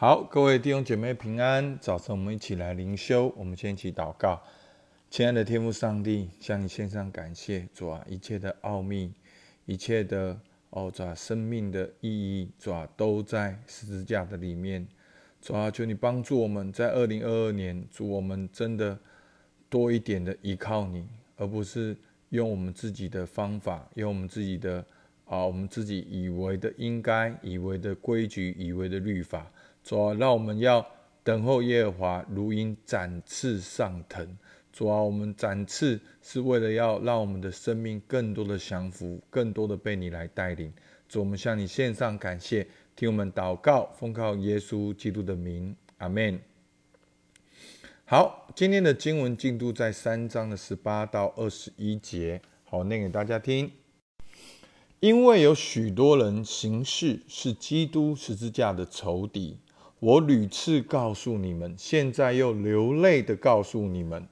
好，各位弟兄姐妹平安。早晨我们一起来灵修，我们先一起祷告。亲爱的天父上帝，向你献上感谢，主啊，一切的奥秘，一切的哦，主啊，生命的意义，主啊，都在十字架的里面。主啊，求你帮助我们在二零二二年，主我们真的多一点的依靠你，而不是用我们自己的方法，用我们自己的啊，我们自己以为的应该、以为的规矩、以为的律法。主啊，让我们要等候耶和华如鹰展翅上腾。主啊，我们展翅是为了要让我们的生命更多的降服，更多的被你来带领。主，我们向你献上感谢，听我们祷告，奉靠耶稣基督的名，阿门。好，今天的经文进度在三章的十八到二十一节，好念给大家听。因为有许多人行事是基督十字架的仇敌。我屡次告诉你们，现在又流泪的告诉你们，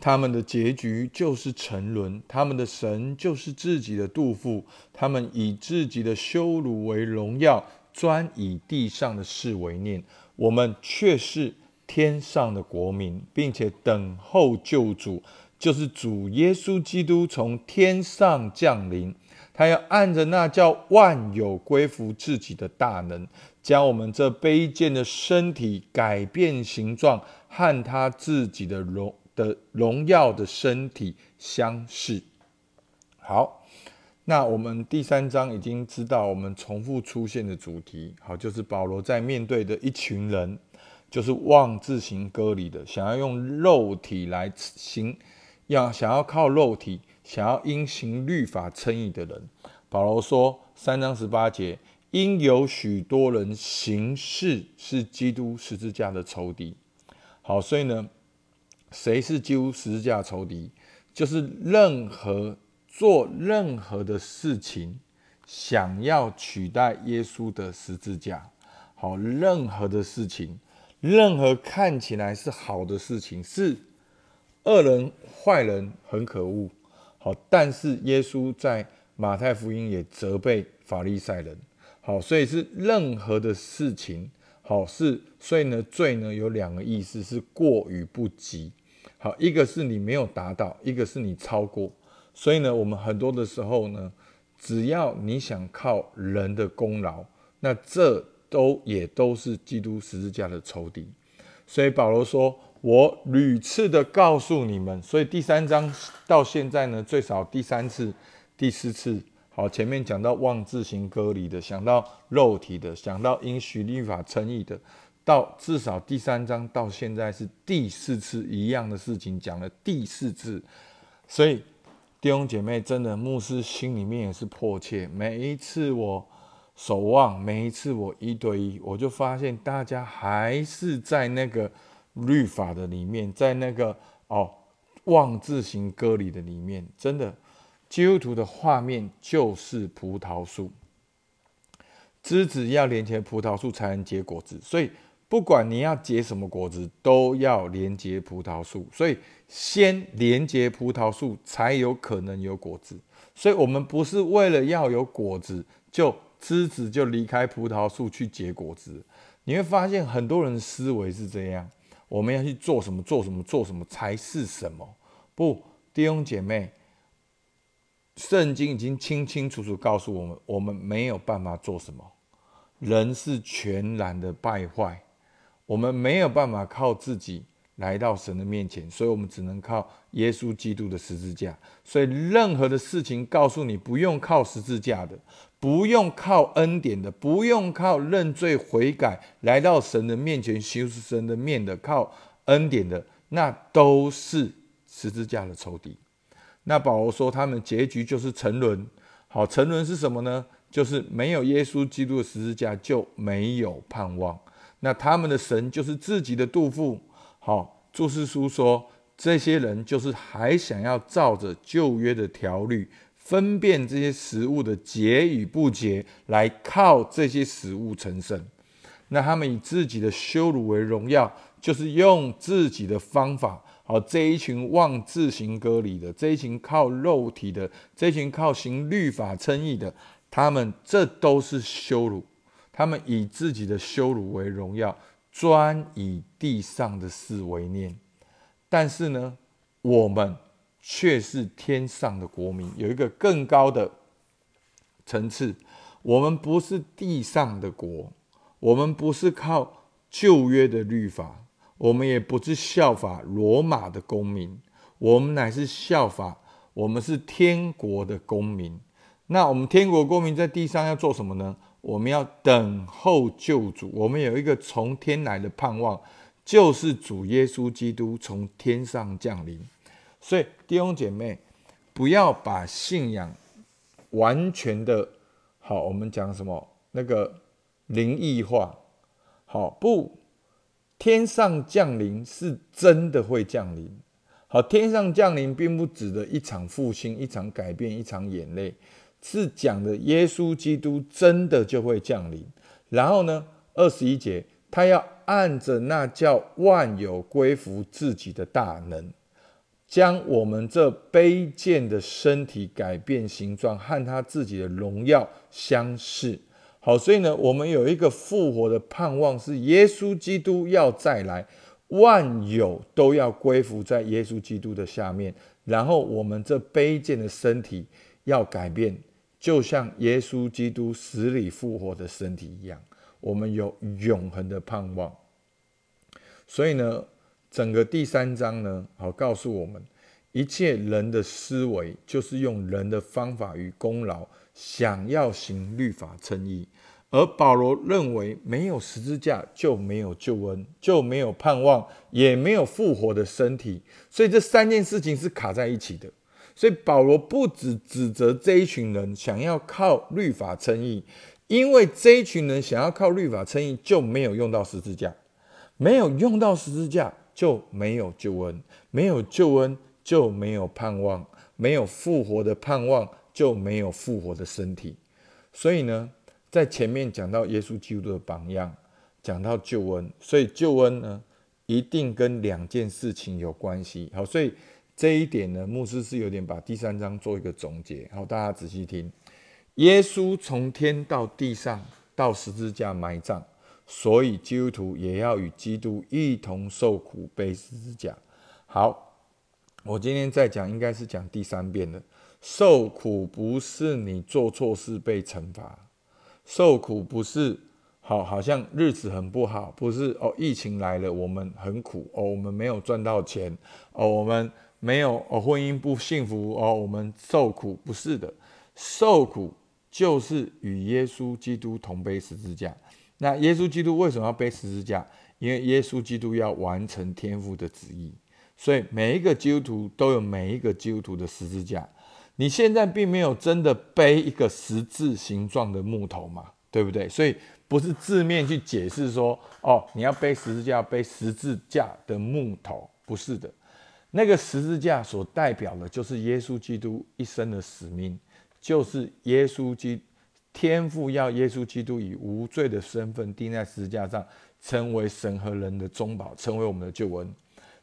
他们的结局就是沉沦，他们的神就是自己的杜甫，他们以自己的羞辱为荣耀，专以地上的事为念。我们却是天上的国民，并且等候救主，就是主耶稣基督从天上降临。他要按着那叫万有归服自己的大能，将我们这卑贱的身体改变形状，和他自己的荣的荣耀的身体相似。好，那我们第三章已经知道，我们重复出现的主题，好，就是保罗在面对的一群人，就是妄自行割礼的，想要用肉体来行，要想要靠肉体。想要因行律法称义的人，保罗说三章十八节，因有许多人行事是基督十字架的仇敌。好，所以呢，谁是基督十字架仇敌？就是任何做任何的事情，想要取代耶稣的十字架。好，任何的事情，任何看起来是好的事情，是恶人、坏人，很可恶。好，但是耶稣在马太福音也责备法利赛人。好，所以是任何的事情，好是，所以呢，罪呢有两个意思，是过与不及。好，一个是你没有达到，一个是你超过。所以呢，我们很多的时候呢，只要你想靠人的功劳，那这都也都是基督十字架的仇敌。所以保罗说。我屡次的告诉你们，所以第三章到现在呢，最少第三次、第四次。好，前面讲到妄自行割离的，想到肉体的，想到因许律法称义的，到至少第三章到现在是第四次一样的事情讲了第四次。所以弟兄姐妹，真的牧师心里面也是迫切。每一次我守望，每一次我一对一，我就发现大家还是在那个。律法的里面，在那个哦妄自行割礼的里面，真的基督徒的画面就是葡萄树，枝子要连接葡萄树才能结果子，所以不管你要结什么果子，都要连接葡萄树，所以先连接葡萄树才有可能有果子，所以我们不是为了要有果子，就枝子就离开葡萄树去结果子，你会发现很多人思维是这样。我们要去做什么？做什么？做什么才是什么？不，弟兄姐妹，圣经已经清清楚楚告诉我们，我们没有办法做什么。人是全然的败坏，我们没有办法靠自己来到神的面前，所以我们只能靠耶稣基督的十字架。所以，任何的事情告诉你不用靠十字架的。不用靠恩典的，不用靠认罪悔改来到神的面前修饰神的面的，靠恩典的，那都是十字架的仇敌。那保罗说，他们结局就是沉沦。好，沉沦是什么呢？就是没有耶稣基督的十字架就没有盼望。那他们的神就是自己的杜甫。好，注释书说，这些人就是还想要照着旧约的条律。分辨这些食物的洁与不洁，来靠这些食物成圣。那他们以自己的羞辱为荣耀，就是用自己的方法。好，这一群妄自行割礼的，这一群靠肉体的，这一群靠行律法称义的，他们这都是羞辱。他们以自己的羞辱为荣耀，专以地上的事为念。但是呢，我们却是天上的国民，有一个更高的层次。我们不是地上的国，我们不是靠旧约的律法，我们也不是效法罗马的公民，我们乃是效法，我们是天国的公民。那我们天国公民在地上要做什么呢？我们要等候救主，我们有一个从天来的盼望，就是主耶稣基督从天上降临。所以弟兄姐妹，不要把信仰完全的，好，我们讲什么那个灵异化，好不？天上降临是真的会降临，好，天上降临并不指的一场复兴、一场改变、一场眼泪。是讲的耶稣基督真的就会降临，然后呢，二十一节，他要按着那叫万有归服自己的大能，将我们这卑贱的身体改变形状，和他自己的荣耀相似。好，所以呢，我们有一个复活的盼望，是耶稣基督要再来，万有都要归服在耶稣基督的下面，然后我们这卑贱的身体要改变。就像耶稣基督死里复活的身体一样，我们有永恒的盼望。所以呢，整个第三章呢，好告诉我们，一切人的思维就是用人的方法与功劳，想要行律法称义。而保罗认为，没有十字架就没有救恩，就没有盼望，也没有复活的身体。所以这三件事情是卡在一起的。所以保罗不止指责这一群人想要靠律法称义，因为这一群人想要靠律法称义，就没有用到十字架，没有用到十字架就没有救恩，没有救恩就没有盼望，没有复活的盼望就没有复活的身体。所以呢，在前面讲到耶稣基督的榜样，讲到救恩，所以救恩呢一定跟两件事情有关系。好，所以。这一点呢，牧师是有点把第三章做一个总结。好，大家仔细听：耶稣从天到地上，到十字架埋葬，所以基督徒也要与基督一同受苦，背十字架。好，我今天在讲，应该是讲第三遍了。受苦不是你做错事被惩罚，受苦不是好，好像日子很不好，不是哦，疫情来了，我们很苦哦，我们没有赚到钱哦，我们。没有哦，婚姻不幸福哦，我们受苦不是的，受苦就是与耶稣基督同背十字架。那耶稣基督为什么要背十字架？因为耶稣基督要完成天父的旨意，所以每一个基督徒都有每一个基督徒的十字架。你现在并没有真的背一个十字形状的木头嘛，对不对？所以不是字面去解释说哦，你要背十字架，背十字架的木头，不是的。那个十字架所代表的，就是耶稣基督一生的使命，就是耶稣基天父要耶稣基督以无罪的身份钉在十字架上，成为神和人的中保，成为我们的救恩。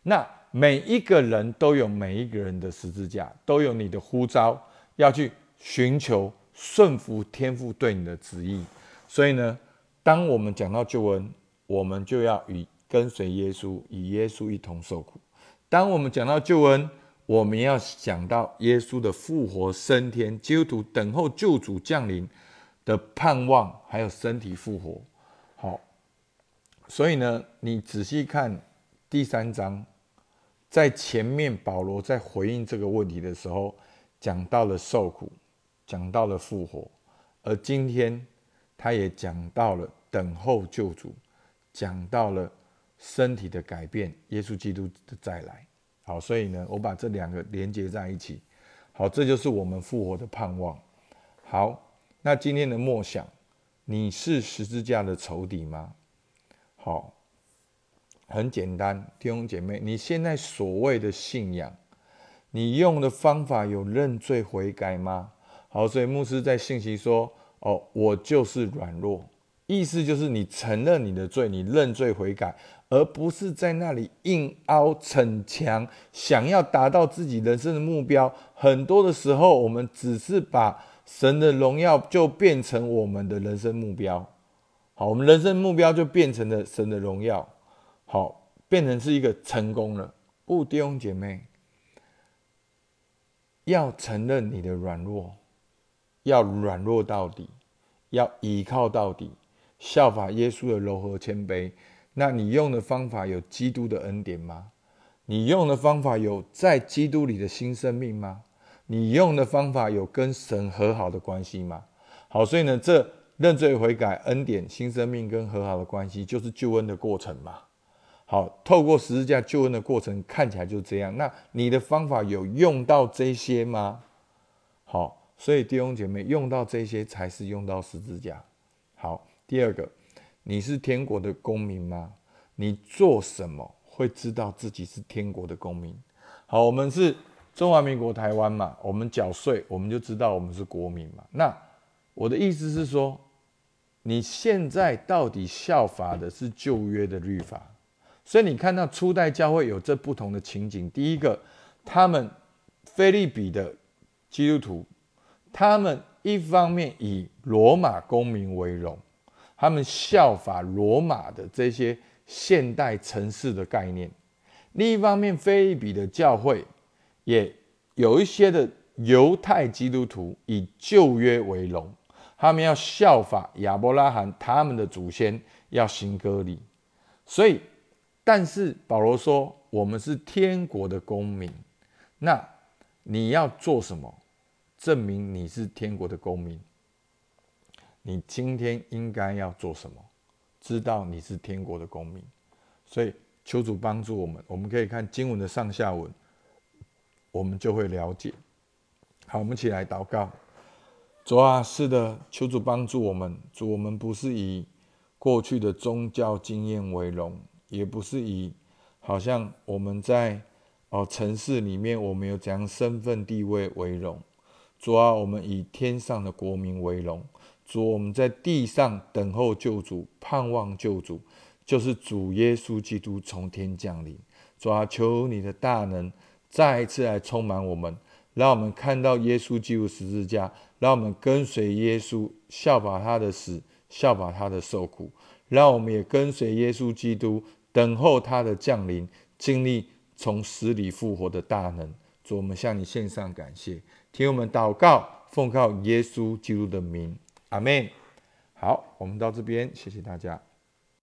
那每一个人都有每一个人的十字架，都有你的呼召，要去寻求顺服天父对你的旨意。所以呢，当我们讲到救恩，我们就要与跟随耶稣，与耶稣一同受苦。当我们讲到救恩，我们要讲到耶稣的复活升天，基督徒等候救主降临的盼望，还有身体复活。好，所以呢，你仔细看第三章，在前面保罗在回应这个问题的时候，讲到了受苦，讲到了复活，而今天他也讲到了等候救主，讲到了。身体的改变，耶稣基督的再来，好，所以呢，我把这两个连接在一起，好，这就是我们复活的盼望。好，那今天的默想，你是十字架的仇敌吗？好，很简单，弟兄姐妹，你现在所谓的信仰，你用的方法有认罪悔改吗？好，所以牧师在信息说，哦，我就是软弱，意思就是你承认你的罪，你认罪悔改。而不是在那里硬凹逞强，想要达到自己人生的目标。很多的时候，我们只是把神的荣耀就变成我们的人生目标。好，我们人生目标就变成了神的荣耀，好，变成是一个成功了。不，弟兄姐妹，要承认你的软弱，要软弱到底，要倚靠到底，效法耶稣的柔和谦卑。那你用的方法有基督的恩典吗？你用的方法有在基督里的新生命吗？你用的方法有跟神和好的关系吗？好，所以呢，这认罪悔改、恩典、新生命跟和好的关系，就是救恩的过程嘛。好，透过十字架救恩的过程，看起来就这样。那你的方法有用到这些吗？好，所以弟兄姐妹，用到这些才是用到十字架。好，第二个，你是天国的公民吗？你做什么？会知道自己是天国的公民。好，我们是中华民国台湾嘛，我们缴税，我们就知道我们是国民嘛。那我的意思是说，你现在到底效法的是旧约的律法？所以你看到初代教会有这不同的情景。第一个，他们菲利比的基督徒，他们一方面以罗马公民为荣，他们效法罗马的这些。现代城市的概念。另一方面，菲利比的教会也有一些的犹太基督徒以旧约为荣，他们要效法亚伯拉罕他们的祖先，要行割礼。所以，但是保罗说，我们是天国的公民。那你要做什么，证明你是天国的公民？你今天应该要做什么？知道你是天国的公民，所以求主帮助我们。我们可以看经文的上下文，我们就会了解。好，我们一起来祷告。主啊，是的，求主帮助我们。主，我们不是以过去的宗教经验为荣，也不是以好像我们在哦城市里面我们有怎样身份地位为荣。主啊，我们以天上的国民为荣。主，我们在地上等候救主，盼望救主，就是主耶稣基督从天降临。主啊，求你的大能再一次来充满我们，让我们看到耶稣基督十字架，让我们跟随耶稣，效法他的死，效法他的受苦，让我们也跟随耶稣基督，等候他的降临，经历从死里复活的大能。主，我们向你献上感谢，听我们祷告，奉靠耶稣基督的名。阿妹，好，我们到这边，谢谢大家。